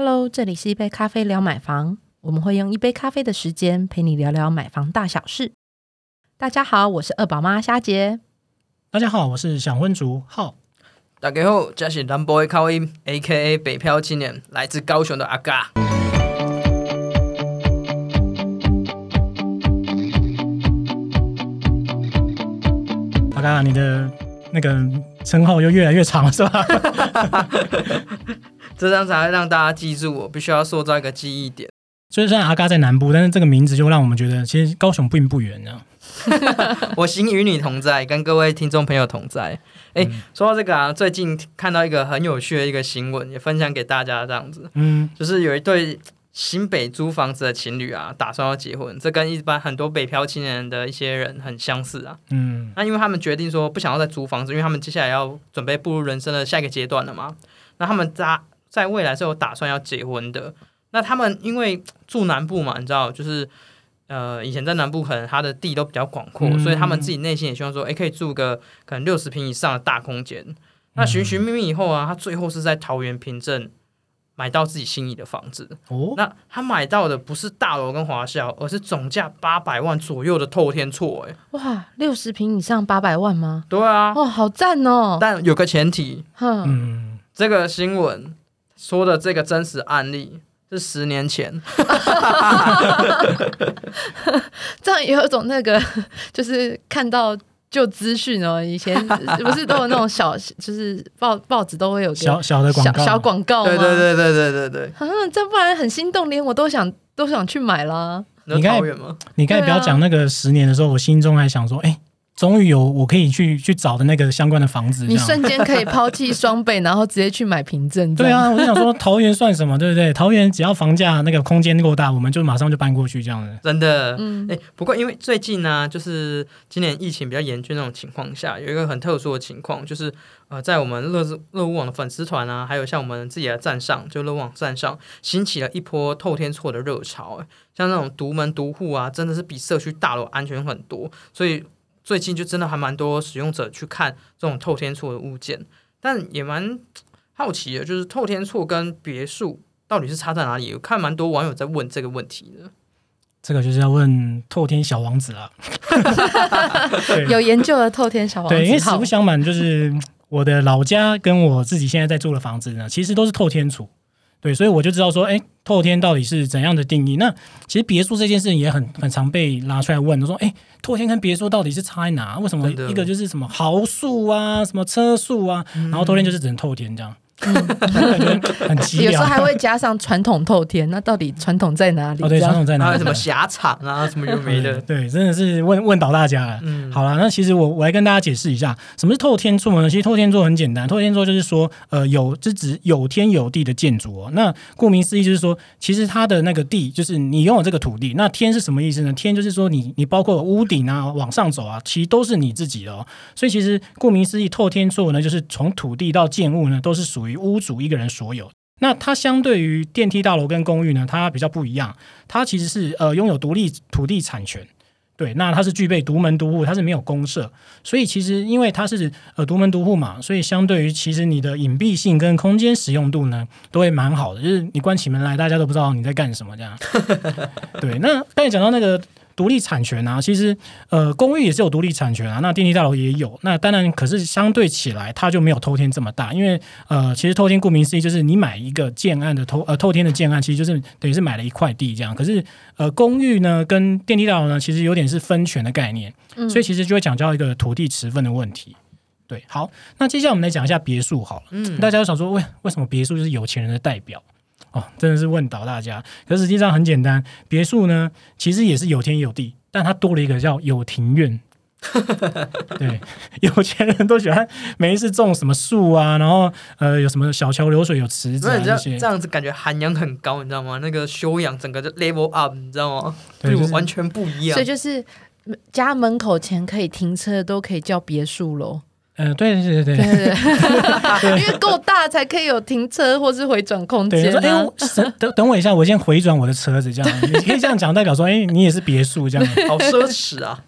Hello，这里是一杯咖啡聊买房，我们会用一杯咖啡的时间陪你聊聊买房大小事。大家好，我是二宝妈虾姐。大家好，我是小婚族浩。大家好，这是南部的口音，A.K.A 北漂青年，来自高雄的阿嘎。阿嘎，你的那个称号又越来越长，是吧？这样才会让大家记住我，必须要塑造一个记忆点。所以虽然阿嘎在南部，但是这个名字就让我们觉得，其实高雄并不远呢。我心与你同在，跟各位听众朋友同在。哎，说到这个啊，最近看到一个很有趣的一个新闻，也分享给大家。这样子，嗯，就是有一对新北租房子的情侣啊，打算要结婚。这跟一般很多北漂青年的一些人很相似啊。嗯，那因为他们决定说不想要再租房子，因为他们接下来要准备步入人生的下一个阶段了嘛。那他们在在未来是有打算要结婚的。那他们因为住南部嘛，你知道，就是。呃，以前在南部可能他的地都比较广阔，所以他们自己内心也希望说，哎，可以住个可能六十平以上的大空间。那寻寻觅觅以后啊，他最后是在桃园平镇买到自己心仪的房子。哦，那他买到的不是大楼跟华校，而是总价八百万左右的透天厝。哎，哇，六十平以上八百万吗？对啊，哇，好赞哦！但有个前提，嗯，这个新闻说的这个真实案例。是十年前，这样也有种那个，就是看到旧资讯哦。以前 不是都有那种小，就是报报纸都会有小小的广告，小广告对对对对对对对。嗯，这不然很心动，连我都想都想去买啦。你刚才你刚才不要讲那个十年的时候，我心中还想说，哎。终于有我可以去去找的那个相关的房子，你瞬间可以抛弃双倍，然后直接去买凭证。对啊，我就想说桃园算什么，对不对？桃园只要房价那个空间够大，我们就马上就搬过去这样的。真的，嗯，哎，不过因为最近呢，就是今年疫情比较严峻那种情况下，有一个很特殊的情况，就是呃，在我们乐乐屋网的粉丝团啊，还有像我们自己的站上，就乐网站上，兴起了一波透天错的热潮。像那种独门独户啊，真的是比社区大楼安全很多，所以。最近就真的还蛮多使用者去看这种透天厝的物件，但也蛮好奇的，就是透天厝跟别墅到底是差在哪里？我看蛮多网友在问这个问题的。这个就是要问透天小王子了。有研究的透天小王子。对，因为实不相瞒，就是我的老家跟我自己现在在住的房子呢，其实都是透天厝。对，所以我就知道说，哎，透天到底是怎样的定义？那其实别墅这件事情也很很常被拉出来问，说，哎，透天跟别墅到底是差在哪？为什么一个就是什么豪墅啊，什么车速啊，然后透天就是只能透天这样？嗯，很奇有时候还会加上传统透天，那到底传统在哪里？哦，对，传统在哪里？什么狭场啊，什么有没的？对，真的是问问倒大家了。嗯，好了，那其实我我来跟大家解释一下，什么是透天厝呢？其实透天厝很简单，透天厝就是说，呃，有是指有天有地的建筑哦。那顾名思义就是说，其实它的那个地就是你拥有这个土地。那天是什么意思呢？天就是说你你包括屋顶啊，往上走啊，其实都是你自己的哦。所以其实顾名思义，透天厝呢，就是从土地到建物呢，都是属于。于屋主一个人所有，那它相对于电梯大楼跟公寓呢，它比较不一样，它其实是呃拥有独立土地产权，对，那它是具备独门独户，它是没有公社，所以其实因为它是呃独门独户嘛，所以相对于其实你的隐蔽性跟空间使用度呢，都会蛮好的，就是你关起门来，大家都不知道你在干什么这样。对，那刚才讲到那个。独立产权啊，其实呃，公寓也是有独立产权啊，那电梯大楼也有。那当然，可是相对起来，它就没有偷天这么大，因为呃，其实偷天顾名思义就是你买一个建案的偷呃偷天的建案，其实就是等于是买了一块地这样。可是呃，公寓呢跟电梯大楼呢，其实有点是分权的概念，所以其实就会讲到一个土地持分的问题。对，好，那接下来我们来讲一下别墅好了。嗯，大家都想说，为为什么别墅就是有钱人的代表？哦，真的是问倒大家。可实际上很简单，别墅呢其实也是有天有地，但它多了一个叫有庭院。对，有钱人都喜欢每一次种什么树啊，然后呃有什么小桥流水、有池子这些，这样子感觉涵养很高，你知道吗？那个修养整个就 level up，你知道吗？对，完全不一样。所以就是家门口前可以停车都可以叫别墅喽。嗯，对对对对对，因为够大才可以有停车或是回转空间。哎，等等我一下，我先回转我的车子，这样你可以这样讲，代表说，哎，你也是别墅这样，好奢侈啊。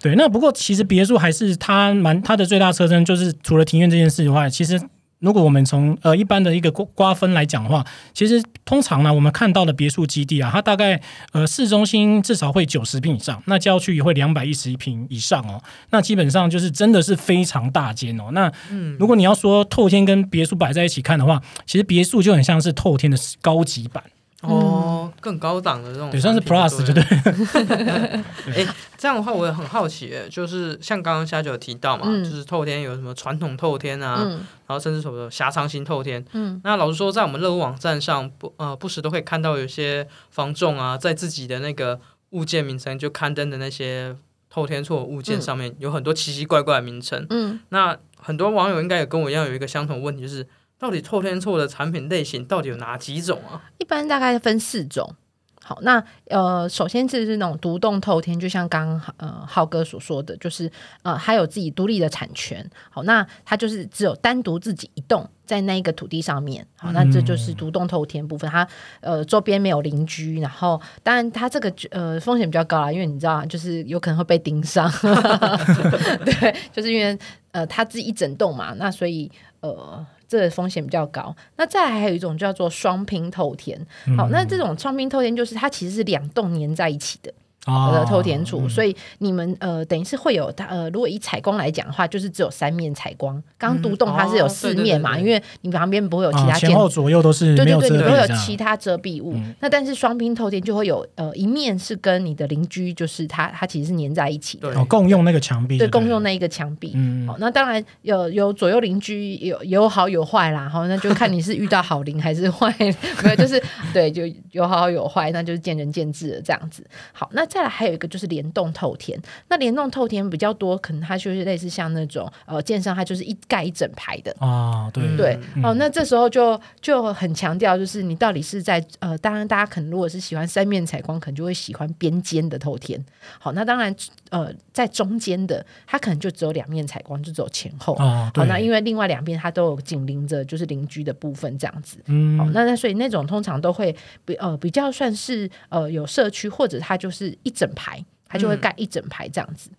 对，那不过其实别墅还是它蛮它的最大特征，就是除了庭院这件事以外，其实如果我们从呃一般的一个瓜瓜分来讲的话，其实通常呢，我们看到的别墅基地啊，它大概呃市中心至少会九十平以上，那郊区也会两百一十一平以上哦。那基本上就是真的是非常大间哦。那如果你要说透天跟别墅摆在一起看的话，其实别墅就很像是透天的高级版。哦，更高档的这种，也算是 Plus，就对？哎，这样的话我也很好奇，就是像刚刚虾九提到嘛，就是透天有什么传统透天啊，然后甚至什么狭长型透天。嗯，那老实说，在我们乐屋网站上，不呃不时都会看到有些房仲啊，在自己的那个物件名称就刊登的那些透天错物件上面，有很多奇奇怪怪的名称。嗯，那很多网友应该也跟我一样有一个相同问题，就是。到底透天错的产品类型到底有哪几种啊？一般大概分四种。好，那呃，首先就是那种独栋透天，就像刚刚呃浩哥所说的，就是呃，他有自己独立的产权。好，那他就是只有单独自己一栋在那一个土地上面。好，那这就是独栋透天部分。他呃周边没有邻居，然后当然他这个呃风险比较高啦，因为你知道，就是有可能会被盯上。对，就是因为呃他自己一整栋嘛，那所以呃。这个风险比较高。那再来还有一种叫做双拼透天。好，那这种双拼透天就是它其实是两栋连在一起的。的透天处，所以你们呃，等于是会有它呃，如果以采光来讲的话，就是只有三面采光。刚独栋它是有四面嘛，因为你旁边不会有其他前后左右都是对对对，你不会有其他遮蔽物。那但是双拼透天就会有呃一面是跟你的邻居，就是它它其实是粘在一起的，共用那个墙壁，对，共用那一个墙壁。好，那当然有有左右邻居有有好有坏啦，好，那就看你是遇到好邻还是坏，没有就是对，就有好有坏，那就是见仁见智的这样子。好，那。再来还有一个就是联动透天，那联动透天比较多，可能它就是类似像那种呃，建商它就是一盖一整排的啊，对对哦，那这时候就就很强调，就是你到底是在呃，当然大家可能如果是喜欢三面采光，可能就会喜欢边间的透天。好，那当然呃，在中间的它可能就只有两面采光，就只有前后好，那因为另外两边它都有紧邻着就是邻居的部分这样子。嗯，好，那那所以那种通常都会比呃比较算是呃有社区或者它就是。一整排，它就会盖一整排这样子。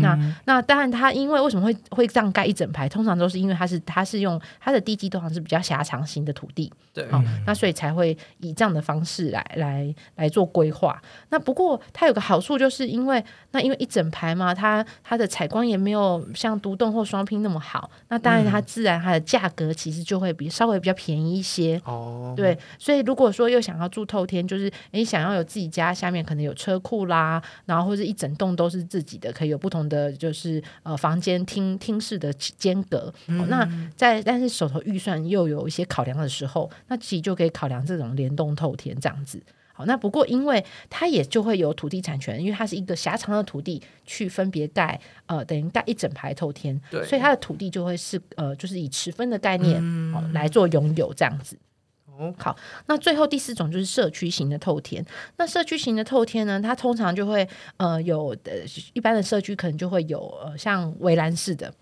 那那当然，它因为为什么会会这样盖一整排？通常都是因为它是它是用它的地基通常是比较狭长型的土地，对，好，那所以才会以这样的方式来来来做规划。那不过它有个好处，就是因为那因为一整排嘛，它它的采光也没有像独栋或双拼那么好，那当然它自然它的价格其实就会比稍微比较便宜一些哦。对，所以如果说又想要住透天，就是你想要有自己家下面可能有车库啦，然后或者一整栋都是自己的，可以有。不同的就是呃房间厅厅室的间隔，那在但是手头预算又有一些考量的时候，那其实就可以考量这种联动透天这样子。好，那不过因为它也就会有土地产权，因为它是一个狭长的土地去分别盖呃等于盖一整排透天，所以它的土地就会是呃就是以持分的概念来做拥有这样子。好，那最后第四种就是社区型的透天。那社区型的透天呢，它通常就会呃有的一般的社区可能就会有呃像围栏式的，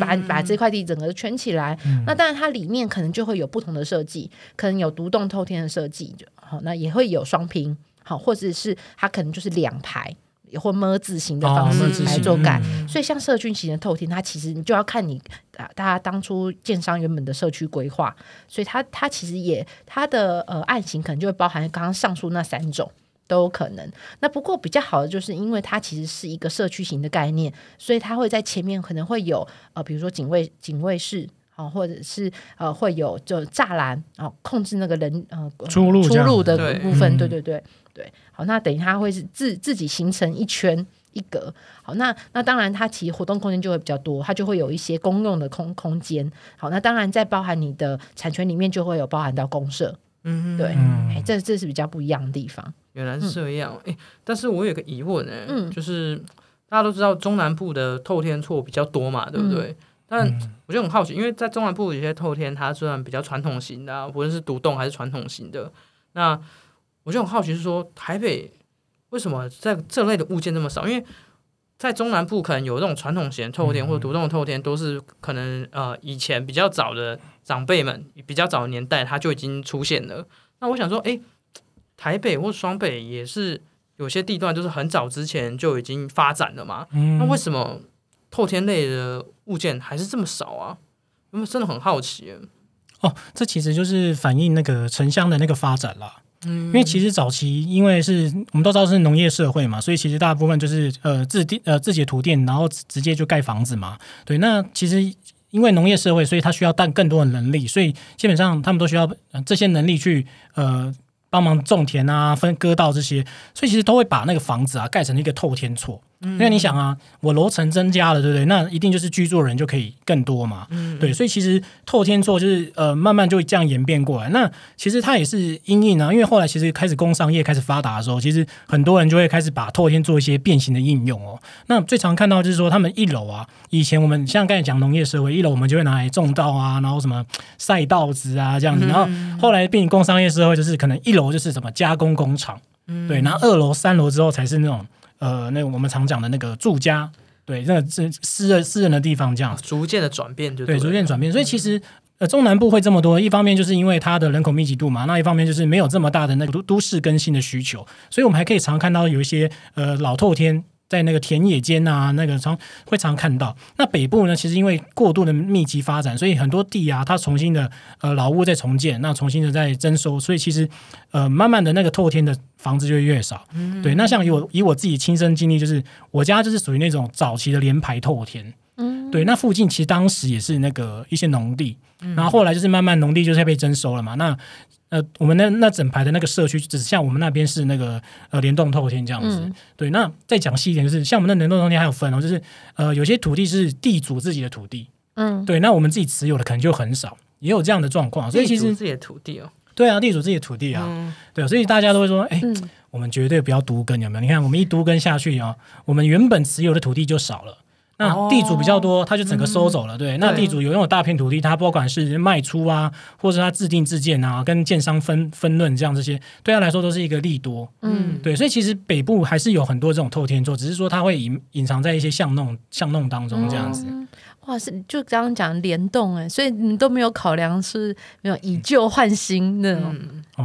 把把这块地整个圈起来。那当然它里面可能就会有不同的设计，可能有独栋透天的设计，好，那也会有双拼，好，或者是它可能就是两排。或么字形的方式来做盖，所以像社区型的透天，它其实你就要看你啊，大家当初建商原本的社区规划，所以它它其实也它的呃案型可能就会包含刚刚上述那三种都有可能。那不过比较好的就是因为它其实是一个社区型的概念，所以它会在前面可能会有呃，比如说警卫警卫室啊，或者是呃会有就栅栏哦，控制那个人呃出入出入的部分，对对对。对，好，那等于它会是自自己形成一圈一格，好，那那当然它其实活动空间就会比较多，它就会有一些公用的空空间，好，那当然在包含你的产权里面就会有包含到公社，嗯，对，哎，这这是比较不一样的地方。原来是这样，哎，但是我有个疑问，哎，嗯，就是大家都知道中南部的透天厝比较多嘛，对不对？但我就很好奇，因为在中南部有些透天，它虽然比较传统型的，无论是独栋还是传统型的，那我就很好奇，是说台北为什么在这类的物件那么少？因为在中南部可能有这种传统型透天或者独栋透天，都是可能呃以前比较早的长辈们比较早的年代，它就已经出现了。那我想说，哎，台北或双北也是有些地段，就是很早之前就已经发展了嘛。那为什么透天类的物件还是这么少啊？因为真的很好奇。哦，这其实就是反映那个城乡的那个发展啦。嗯，因为其实早期因为是我们都知道是农业社会嘛，所以其实大部分就是呃自地呃自己的土地，然后直接就盖房子嘛。对，那其实因为农业社会，所以他需要带更多的能力，所以基本上他们都需要这些能力去呃帮忙种田啊、分割稻这些，所以其实都会把那个房子啊盖成一个透天厝。因为你想啊，我楼层增加了，对不对？那一定就是居住人就可以更多嘛。对，所以其实透天厝就是呃，慢慢就会这样演变过来。那其实它也是因应啊，因为后来其实开始工商业开始发达的时候，其实很多人就会开始把透天做一些变形的应用哦。那最常看到就是说，他们一楼啊，以前我们像刚才讲农业社会，一楼我们就会拿来种稻啊，然后什么晒稻子啊这样子。然后后来变工商业社会，就是可能一楼就是什么加工工厂，对，然后二楼、三楼之后才是那种。呃，那我们常讲的那个住家，对，那个是私人私人的地方，这样逐渐的转变，就对，逐渐转变。所以其实呃，中南部会这么多，一方面就是因为它的人口密集度嘛，那一方面就是没有这么大的那个都都市更新的需求，所以我们还可以常看到有一些呃老透天。在那个田野间啊，那个常会常看到。那北部呢，其实因为过度的密集发展，所以很多地啊，它重新的呃老屋在重建，那重新的在征收，所以其实呃慢慢的那个透天的房子就越少。对，那像以我以我自己亲身经历，就是我家就是属于那种早期的连排透天。嗯，对，那附近其实当时也是那个一些农地，然后后来就是慢慢农地就是被征收了嘛。那呃，我们那那整排的那个社区，只像我们那边是那个呃联动透天这样子。对，那再讲细一点，就是像我们那联动透天还有分哦，就是呃有些土地是地主自己的土地，嗯，对，那我们自己持有的可能就很少，也有这样的状况。所以其实自己的土地哦，对啊，地主自己的土地啊，对，所以大家都会说，哎，我们绝对不要独耕，有没有？你看我们一独耕下去啊，我们原本持有的土地就少了。那地主比较多，他就整个收走了。对，那地主有拥有大片土地，他不管是卖出啊，或者他自定自建啊，跟建商分分论这样这些，对他来说都是一个利多。嗯，对，所以其实北部还是有很多这种透天座，只是说它会隐隐藏在一些巷弄巷弄当中这样子。哇，是就刚刚讲联动哎，所以你都没有考量是没有以旧换新那种。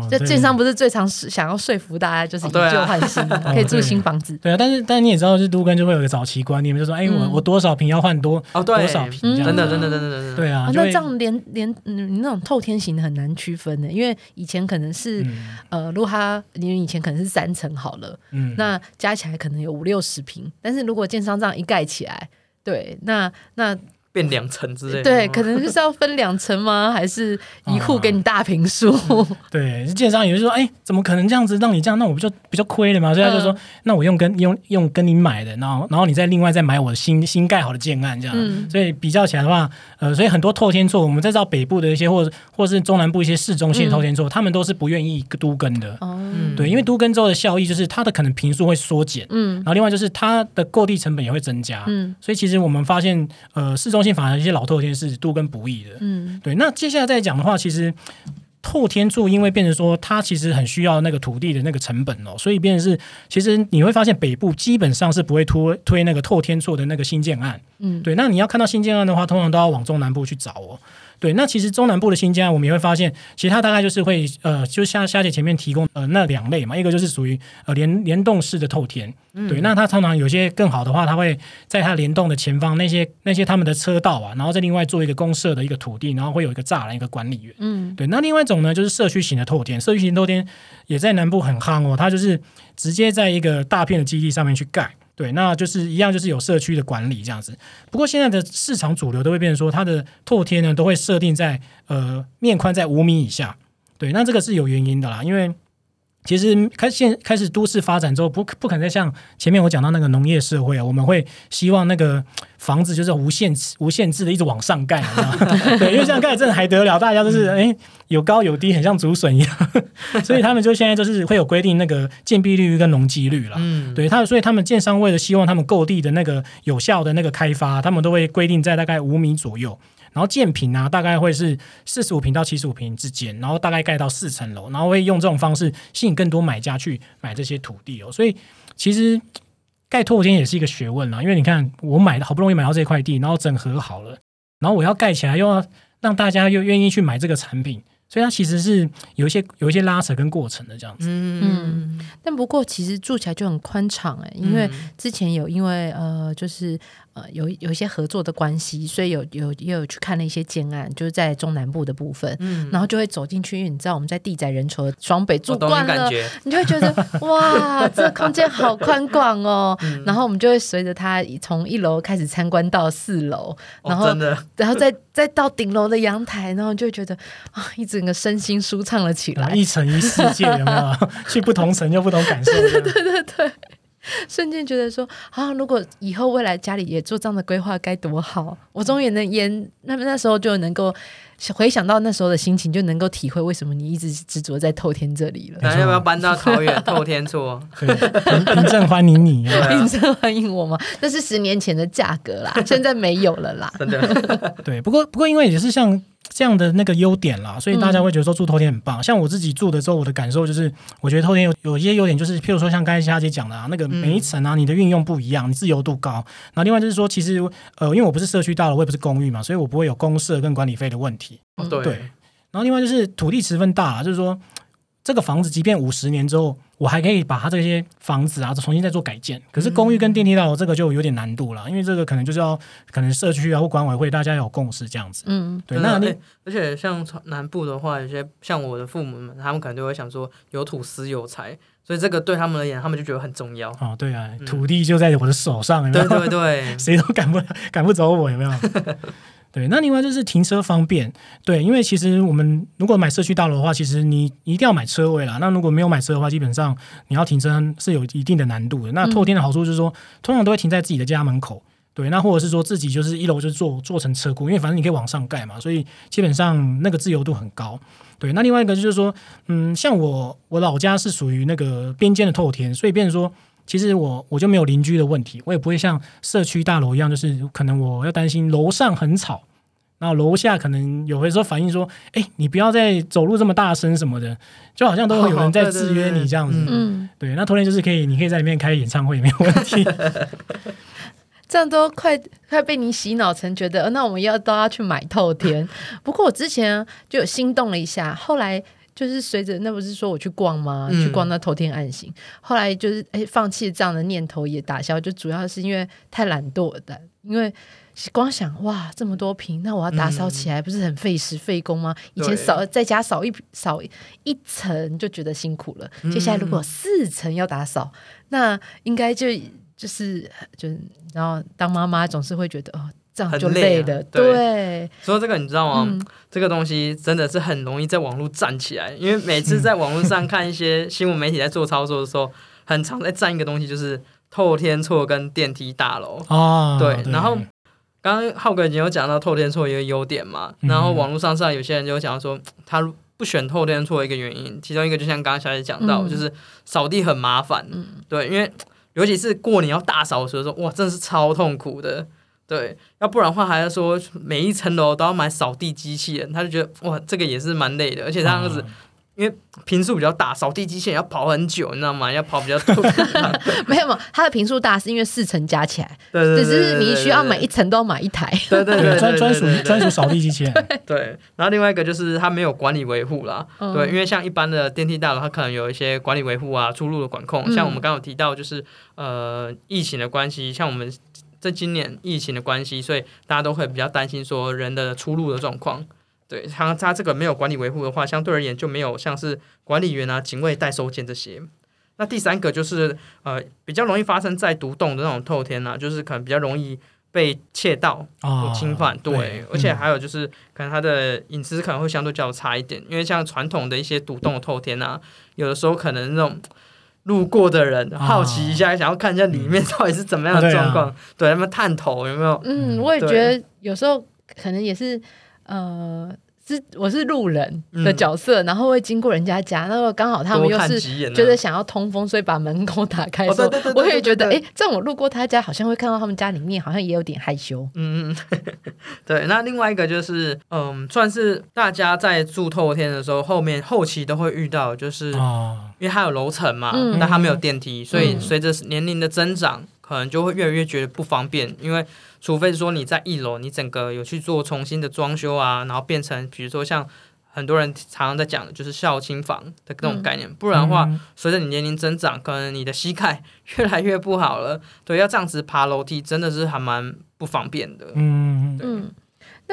这建商不是最常想要说服大家，就是以旧换新，可以住新房子。对啊，但是但是你也知道，就是都根就会有一个早期观念，就说哎，我我多少平要换多哦，多少平，真的真的真的真的对啊。那这样连连你那种透天型的很难区分的，因为以前可能是呃，如果它因为以前可能是三层好了，嗯，那加起来可能有五六十平，但是如果建商这样一盖起来，对，那那。变两层之类，对，可能就是要分两层吗？还是一户给你大平数？对，建商也就是说，哎，怎么可能这样子让你这样？那我不就 比较亏了嘛？所以他就说，那我用跟用用跟你买的，然后然后你再另外再买我新新盖好的建案这样。所以比较起来的话，呃，所以很多透天厝，我们再到北部的一些，或者或是中南部一些市中心的透天厝，他们都是不愿意都跟的。哦，对，因为都跟之后的效益就是它的可能平数会缩减，嗯，然后另外就是它的购地成本也会增加，嗯，所以其实我们发现，呃，市中中心反而一些老透天是多跟不易的，嗯，对。那接下来再讲的话，其实透天柱因为变成说它其实很需要那个土地的那个成本哦，所以变成是其实你会发现北部基本上是不会推推那个透天柱的那个新建案，嗯，对。那你要看到新建案的话，通常都要往中南部去找哦。对，那其实中南部的新疆，我们也会发现，其实它大概就是会，呃，就像夏姐前面提供呃那两类嘛，一个就是属于呃联联动式的透天，对，那它通常有些更好的话，它会在它联动的前方那些那些他们的车道啊，然后再另外做一个公社的一个土地，然后会有一个栅栏一个管理员，嗯，对，那另外一种呢就是社区型的透天，社区型透天也在南部很夯哦，它就是直接在一个大片的基地上面去盖。对，那就是一样，就是有社区的管理这样子。不过现在的市场主流都会变成说，它的透贴呢都会设定在呃面宽在五米以下。对，那这个是有原因的啦，因为其实开现开始都市发展之后，不不可能再像前面我讲到那个农业社会啊，我们会希望那个。房子就是无限无限制的一直往上盖，对，因为这样盖真的还得了？大家都是 哎有高有低，很像竹笋一样，所以他们就现在就是会有规定那个建蔽率跟容积率了。嗯，对，他所以他们建商为了希望他们购地的那个有效的那个开发，他们都会规定在大概五米左右，然后建平啊大概会是四十五平到七十五平之间，然后大概盖到四层楼，然后会用这种方式吸引更多买家去买这些土地哦。所以其实。盖透天也是一个学问啦，因为你看，我买的好不容易买到这块地，然后整合好了，然后我要盖起来，又要让大家又愿意去买这个产品，所以它其实是有一些有一些拉扯跟过程的这样子。嗯，但不过其实住起来就很宽敞哎，因为之前有因为呃就是呃有有一些合作的关系，所以有有也有去看了一些建案，就是在中南部的部分，嗯，然后就会走进去，因为你知道我们在地窄人稠的双北住惯了，你就会觉得哇，这个空间好宽广哦，然后我们就会随着他从一楼开始参观到四楼，然后然后再再到顶楼的阳台，然后就会觉得啊一。整个身心舒畅了起来，一层一世界，有没有？去不同层就不同感受。对对对对对，瞬间觉得说啊，如果以后未来家里也做这样的规划，该多好！我终于能演，那么那时候就能够回想到那时候的心情，就能够体会为什么你一直执着在透天这里了。那要不要搬到桃园透天做？凭证欢迎你，凭证欢迎我吗？那是十年前的价格啦，现在没有了啦。真的。对，不过不过因为也是像。这样的那个优点啦，所以大家会觉得说住透天很棒。像我自己住的时候，我的感受就是，我觉得透天有有一些优点，就是譬如说像刚才佳姐讲的啊，那个每一层啊，你的运用不一样，你自由度高。然后另外就是说，其实呃，因为我不是社区大楼，我也不是公寓嘛，所以我不会有公社跟管理费的问题。对。然后另外就是土地十分大，就是说。这个房子即便五十年之后，我还可以把它这些房子啊重新再做改建。可是公寓跟电梯大楼这个就有点难度了，因为这个可能就是要可能社区啊或管委会大家有共识这样子。嗯，对。那那而且像南部的话，有些像我的父母们，他们可能就会想说有土私有财，所以这个对他们而言，他们就觉得很重要。哦，对啊，土地就在我的手上，对对对，谁都赶不赶不走我，有没有？对，那另外就是停车方便。对，因为其实我们如果买社区大楼的话，其实你一定要买车位啦。那如果没有买车的话，基本上你要停车是有一定的难度的。那透天的好处就是说，通常都会停在自己的家门口。对，那或者是说自己就是一楼就做做成车库，因为反正你可以往上盖嘛，所以基本上那个自由度很高。对，那另外一个就是说，嗯，像我我老家是属于那个边间的透天，所以变成说。其实我我就没有邻居的问题，我也不会像社区大楼一样，就是可能我要担心楼上很吵，然后楼下可能有的时候反映说，哎，你不要再走路这么大声什么的，就好像都会有人在制约你这样子。嗯，对，那头天就是可以，你可以在里面开演唱会没有问题。这样都快快被你洗脑成觉得，那我们要都要去买透天。不过我之前就有心动了一下，后来。就是随着那不是说我去逛吗？去逛那头天暗行，后来就是哎放弃这样的念头也打消，就主要是因为太懒惰的，因为光想哇这么多瓶，那我要打扫起来不是很费时费工吗？以前扫在家扫一扫一层就觉得辛苦了，接下来如果四层要打扫，那应该就就是就是然后当妈妈总是会觉得哦。这样就累的，对。说这个你知道吗？这个东西真的是很容易在网络站起来，因为每次在网络上看一些 新闻媒体在做操作的时候，很常在站一个东西，就是透天错跟电梯大楼啊。对，然后刚刚浩哥已经有讲到透天错一个优点嘛，然后网络上上有些人就讲说，他不选透天错一个原因，其中一个就像刚刚小姐讲到，就是扫地很麻烦。嗯，对，因为尤其是过年要大扫除的时候，哇，真的是超痛苦的。对，要不然的话，还要说每一层楼都要买扫地机器人，他就觉得哇，这个也是蛮累的，而且这样子。因为频数比较大，扫地机器人要跑很久，你知道吗？要跑比较多。没有嘛，它的频数大是因为四层加起来，对对对，只是你需要每一层都要买一台。对对 对，专专属专属扫地机器人。对，然后另外一个就是它没有管理维护啦。对，因为像一般的电梯大楼，它可能有一些管理维护啊、出入的管控。像我们刚刚有提到，就是呃疫情的关系，像我们这今年疫情的关系，所以大家都会比较担心说人的出入的状况。对，它它这个没有管理维护的话，相对而言就没有像是管理员啊、警卫代收件这些。那第三个就是呃，比较容易发生在独栋的那种透天啊，就是可能比较容易被窃盗、侵犯。对，而且还有就是可能它的隐私可能会相对较差一点，因为像传统的一些独栋的透天啊，有的时候可能那种路过的人好奇一下，想要看一下里面到底是怎么样的状况，对他们探头有没有？嗯，我也觉得有时候可能也是。呃，是我是路人的角色，然后会经过人家家，那个刚好他们又是觉得想要通风，所以把门给我打开。我也觉得，哎，这样我路过他家，好像会看到他们家里面，好像也有点害羞。嗯嗯，对。那另外一个就是，嗯，算是大家在住透天的时候，后面后期都会遇到，就是因为它有楼层嘛，但它没有电梯，所以随着年龄的增长，可能就会越来越觉得不方便，因为。除非说你在一楼，你整个有去做重新的装修啊，然后变成比如说像很多人常常在讲的，就是孝亲房的这种概念。不然的话，随着你年龄增长，可能你的膝盖越来越不好了。对，要这样子爬楼梯，真的是还蛮不方便的。嗯嗯。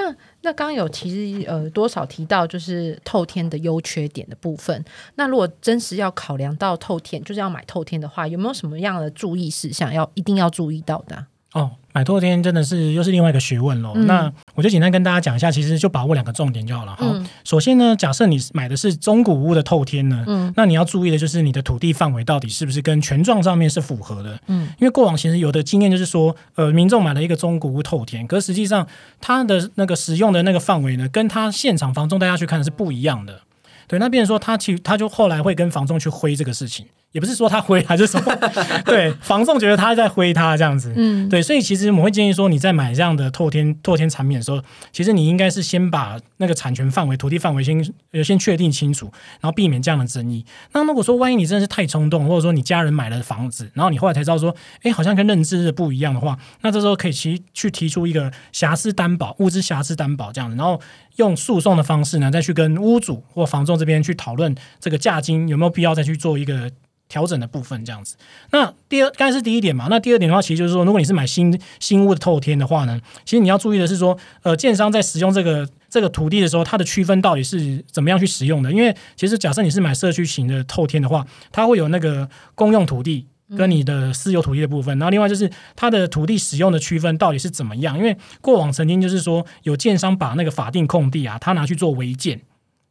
那那刚刚有其实呃多少提到就是透天的优缺点的部分。那如果真实要考量到透天，就是要买透天的话，有没有什么样的注意事项要一定要注意到的？哦，买透天真的是又是另外一个学问喽。那我就简单跟大家讲一下，其实就把握两个重点就好了。好，首先呢，假设你买的是中古屋的透天呢，嗯，那你要注意的就是你的土地范围到底是不是跟权状上面是符合的。嗯，因为过往其实有的经验就是说，呃，民众买了一个中古屋透天，可实际上它的那个使用的那个范围呢，跟他现场房仲大家去看的是不一样的。对，那变成说他其他就后来会跟房仲去挥这个事情。也不是说他挥还是什么，对，房仲觉得他在挥他这样子，嗯，对，所以其实我们会建议说，你在买这样的透天透天产品的时候，其实你应该是先把那个产权范围、土地范围先呃先确定清楚，然后避免这样的争议。那如果说万一你真的是太冲动，或者说你家人买了房子，然后你后来才知道说，哎，好像跟认知的不一样的话，那这时候可以其去提出一个瑕疵担保、物资瑕疵担保这样子，然后用诉讼的方式呢，再去跟屋主或房仲这边去讨论这个价金有没有必要再去做一个。调整的部分这样子，那第二刚才是第一点嘛，那第二点的话，其实就是说，如果你是买新新屋的透天的话呢，其实你要注意的是说，呃，建商在使用这个这个土地的时候，它的区分到底是怎么样去使用的？因为其实假设你是买社区型的透天的话，它会有那个公用土地跟你的私有土地的部分，然后另外就是它的土地使用的区分到底是怎么样？因为过往曾经就是说有建商把那个法定空地啊，他拿去做违建。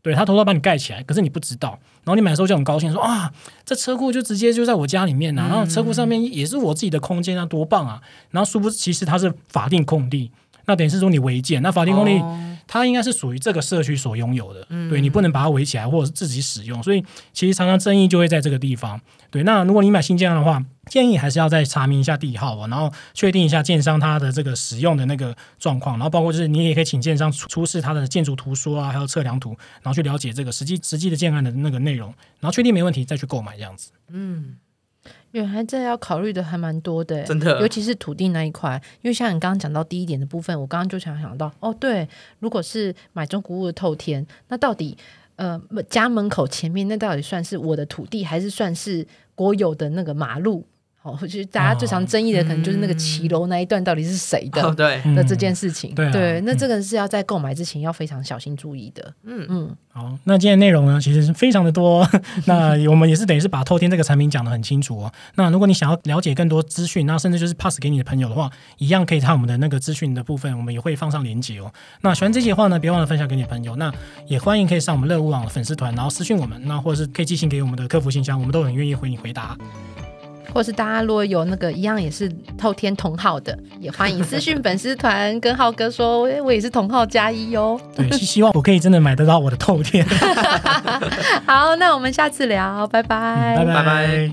对他偷偷把你盖起来，可是你不知道，然后你买的时候就很高兴，说啊，这车库就直接就在我家里面呐，然后车库上面也是我自己的空间啊，多棒啊！然后殊不知其实它是法定空地，那等于是说你违建，那法定空地它应该是属于这个社区所拥有的，对你不能把它围起来或者是自己使用，所以其实常常争议就会在这个地方。对，那如果你买新建的话。建议还是要再查明一下地号啊，然后确定一下建商他的这个使用的那个状况，然后包括就是你也可以请建商出出示他的建筑图说啊，还有测量图，然后去了解这个实际实际的建案的那个内容，然后确定没问题再去购买这样子。嗯，原来这要考虑的还蛮多的，真的，尤其是土地那一块，因为像你刚刚讲到第一点的部分，我刚刚就想想到，哦，对，如果是买中古屋的透天，那到底呃家门口前面那到底算是我的土地，还是算是国有的那个马路？哦，其 实大家最常争议的可能就是那个骑楼那一段到底是谁的？对那这件事情，对，那这个是要在购买之前要非常小心注意的。嗯嗯，好，那今天内容呢，其实是非常的多。那我们也是等于是把透天这个产品讲的很清楚哦。那如果你想要了解更多资讯，那甚至就是 pass 给你的朋友的话，一样可以看我们的那个资讯的部分，我们也会放上链接哦。那喜欢这些的话呢，别忘了分享给你的朋友。那也欢迎可以上我们乐屋网的粉丝团，然后私讯我们，那或者是可以寄信给我们的客服信箱，我们都很愿意回你回答。或是大家如果有那个一样也是透天同号的，也欢迎私讯粉丝团跟浩哥说，我也是同号加一哦。对，希望我可以真的买得到我的透天。好，那我们下次聊，拜拜，拜拜。